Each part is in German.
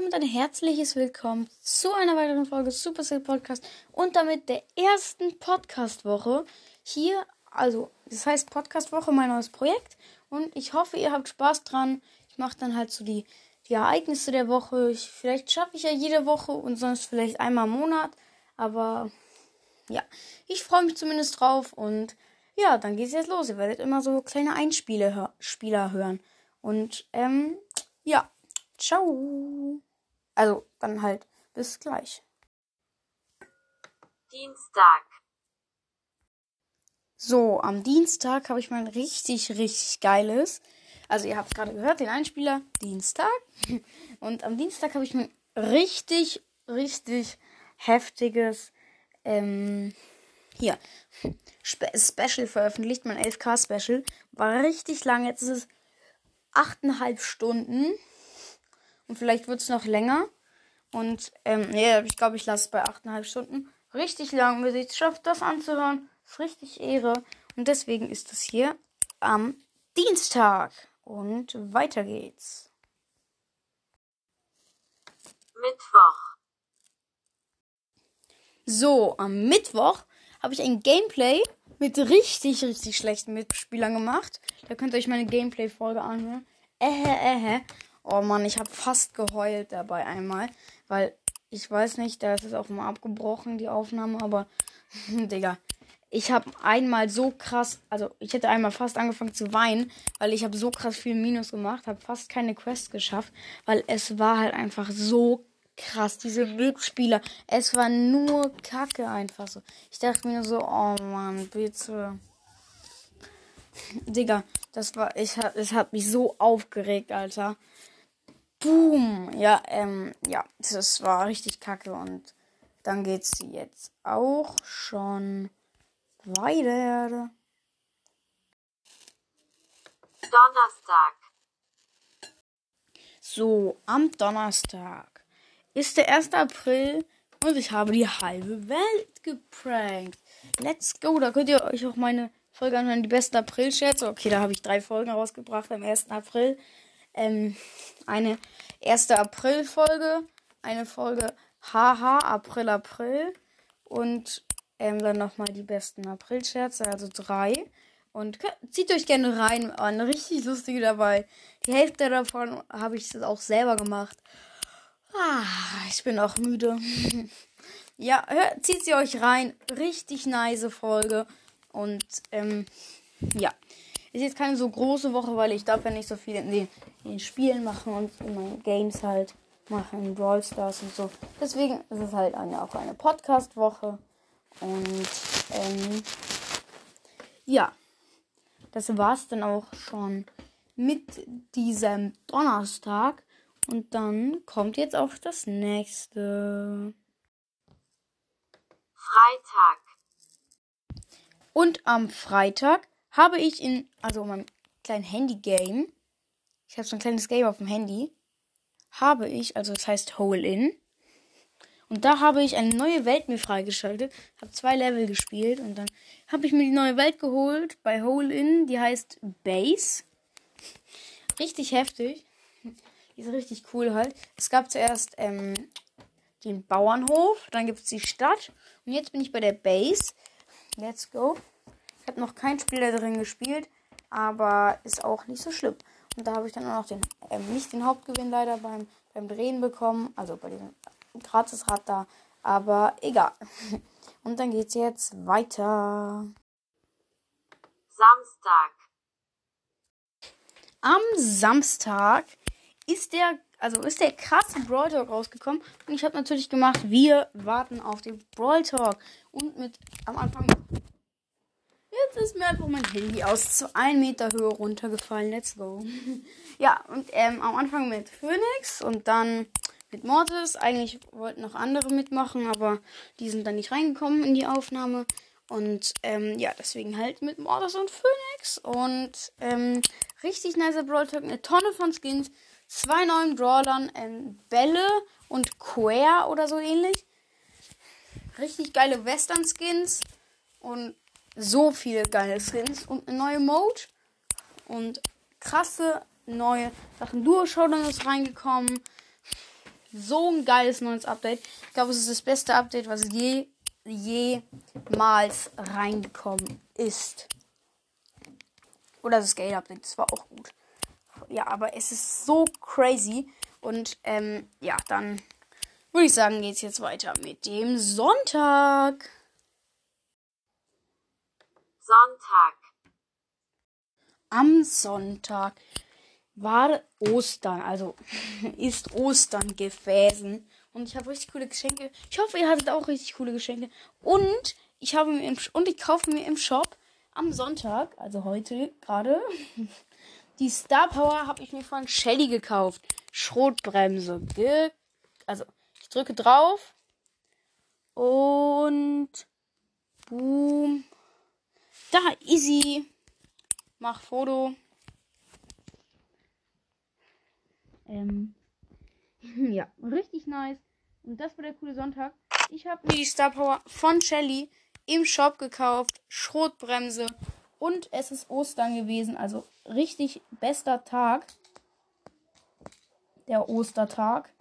damit ein herzliches Willkommen zu einer weiteren Folge Supercell Podcast und damit der ersten Podcast-Woche hier. Also, das heißt Podcast-Woche, mein neues Projekt. Und ich hoffe, ihr habt Spaß dran. Ich mache dann halt so die, die Ereignisse der Woche. Ich, vielleicht schaffe ich ja jede Woche und sonst vielleicht einmal im Monat. Aber ja, ich freue mich zumindest drauf. Und ja, dann geht es jetzt los. Ihr werdet immer so kleine Einspieler Spieler hören. Und ähm, ja. Ciao. Also, dann halt bis gleich. Dienstag. So, am Dienstag habe ich mal ein richtig, richtig geiles. Also, ihr habt es gerade gehört, den Einspieler Dienstag. Und am Dienstag habe ich ein richtig, richtig heftiges, ähm, hier, Spe Special veröffentlicht, mein 11K Special. War richtig lang, jetzt ist es achteinhalb Stunden. Und vielleicht wird es noch länger. Und ähm, nee, ich glaube, ich lasse es bei 8,5 Stunden. Richtig lang. Wer sich schafft, das anzuhören, ist richtig Ehre. Und deswegen ist es hier am Dienstag. Und weiter geht's. Mittwoch. So, am Mittwoch habe ich ein Gameplay mit richtig, richtig schlechten Mitspielern gemacht. Da könnt ihr euch meine Gameplay-Folge anhören. Äh, äh, Oh Mann, ich habe fast geheult dabei einmal, weil ich weiß nicht, da ist es auch mal abgebrochen, die Aufnahme, aber Digga, ich habe einmal so krass, also ich hätte einmal fast angefangen zu weinen, weil ich habe so krass viel Minus gemacht, habe fast keine Quest geschafft, weil es war halt einfach so krass, diese Mitspieler, es war nur Kacke einfach so. Ich dachte mir so, oh Mann, bitte. Digga, das war, ich es hat mich so aufgeregt, Alter. Boom. Ja, ähm, ja, das war richtig kacke und dann geht's jetzt auch schon weiter. Donnerstag. So, am Donnerstag ist der 1. April und ich habe die halbe Welt geprankt. Let's go. Da könnt ihr euch auch meine Folge anhören, die besten April-Scherze. Okay, da habe ich drei Folgen rausgebracht am 1. April ähm, eine 1. April-Folge, eine Folge Haha, April, April und ähm, dann nochmal die besten April-Scherze, also drei. Und zieht euch gerne rein, eine richtig lustige dabei. Die Hälfte davon habe ich auch selber gemacht. Ah, ich bin auch müde. ja, hört, zieht sie euch rein. Richtig nice Folge. Und ähm, ja. Ist jetzt keine so große Woche, weil ich darf ja nicht so viel den, in den Spielen machen und in meinen Games halt machen, in Brawl Stars und so. Deswegen ist es halt eine, auch eine Podcast-Woche. Und ähm, ja, das war's dann auch schon mit diesem Donnerstag. Und dann kommt jetzt auch das nächste. Freitag. Und am Freitag habe ich in, also meinem kleinen Handy-Game, ich habe so ein kleines Game auf dem Handy, habe ich, also das heißt Hole In. Und da habe ich eine neue Welt mir freigeschaltet, habe zwei Level gespielt und dann habe ich mir die neue Welt geholt bei Hole In, die heißt Base. Richtig heftig. Die ist richtig cool halt. Es gab zuerst ähm, den Bauernhof, dann gibt es die Stadt und jetzt bin ich bei der Base. Let's go habe noch kein Spiel da drin gespielt, aber ist auch nicht so schlimm. Und da habe ich dann auch noch den, äh, nicht den Hauptgewinn leider beim, beim Drehen bekommen, also bei diesem Gratisrad da, aber egal. Und dann geht es jetzt weiter. Samstag. Am Samstag ist der, also ist der krasse Brawl Talk rausgekommen. Und ich habe natürlich gemacht, wir warten auf den Brawl Talk. Und mit am Anfang Jetzt ist mir einfach mein Handy aus zu 1 Meter Höhe runtergefallen. Let's go. ja, und ähm, am Anfang mit Phoenix und dann mit Mortis. Eigentlich wollten noch andere mitmachen, aber die sind dann nicht reingekommen in die Aufnahme. Und ähm, ja, deswegen halt mit Mortis und Phoenix. Und ähm, richtig nicer Brawl Talk. Eine Tonne von Skins. Zwei neuen Brawlern. Ähm, Bälle und Quare oder so ähnlich. Richtig geile Western-Skins. Und so viele geile Skins und eine neue Mode und krasse neue Sachen. Duo Showdown ist reingekommen. so ein geiles neues Update. Ich glaube, es ist das beste Update, was je jemals reingekommen ist. Oder das Scale Update, das war auch gut. Ja, aber es ist so crazy. Und ähm, ja, dann würde ich sagen, geht es jetzt weiter mit dem Sonntag. Sonntag, Am Sonntag war Ostern, also ist Ostern gewesen. Und ich habe richtig coole Geschenke. Ich hoffe, ihr hattet auch richtig coole Geschenke. Und ich habe mir im, und ich kaufe mir im Shop am Sonntag, also heute gerade, die Star Power habe ich mir von Shelly gekauft. Schrotbremse. Ge also, ich drücke drauf. Und. Boom. Da, easy. Mach Foto. Ähm. Ja, richtig nice. Und das war der coole Sonntag. Ich habe die Star Power von Shelly im Shop gekauft. Schrotbremse. Und es ist Ostern gewesen. Also richtig bester Tag. Der Ostertag.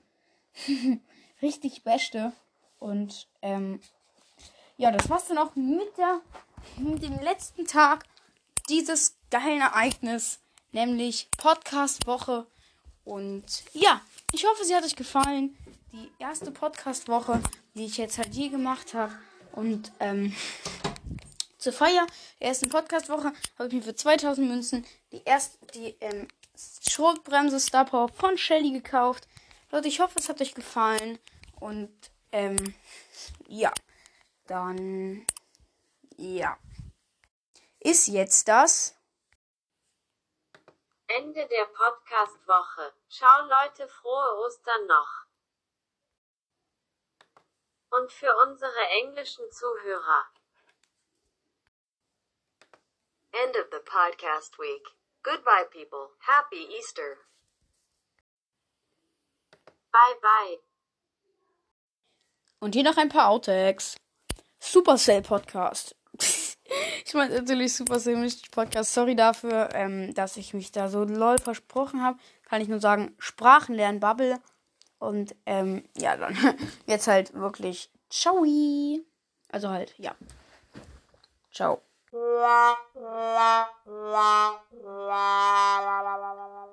richtig beste. Und ähm, ja, das war's dann auch mit, der, mit dem letzten Tag dieses geilen Ereignis. Nämlich Podcast-Woche. Und ja, ich hoffe, sie hat euch gefallen. Die erste Podcast-Woche, die ich jetzt halt je gemacht habe. Und ähm, zur Feier der ersten Podcast-Woche habe ich mir für 2000 Münzen die erste, die ähm, Schrotbremse Star Power von Shelly gekauft. Leute, ich hoffe, es hat euch gefallen. Und ähm, ja, dann ja. Ist jetzt das Ende der Podcast-Woche. Ciao Leute, frohe Ostern noch. Und für unsere englischen Zuhörer. End of the podcast week. Goodbye, people. Happy Easter. Bye bye. Und hier noch ein paar Outtakes. Supercell Podcast. Ich meine natürlich Supercell Mystery Podcast. Sorry dafür, ähm, dass ich mich da so lol versprochen habe. Kann ich nur sagen, Sprachen lernen Bubble. Und ähm, ja, dann jetzt halt wirklich Ciao. Also halt, ja. Ciao.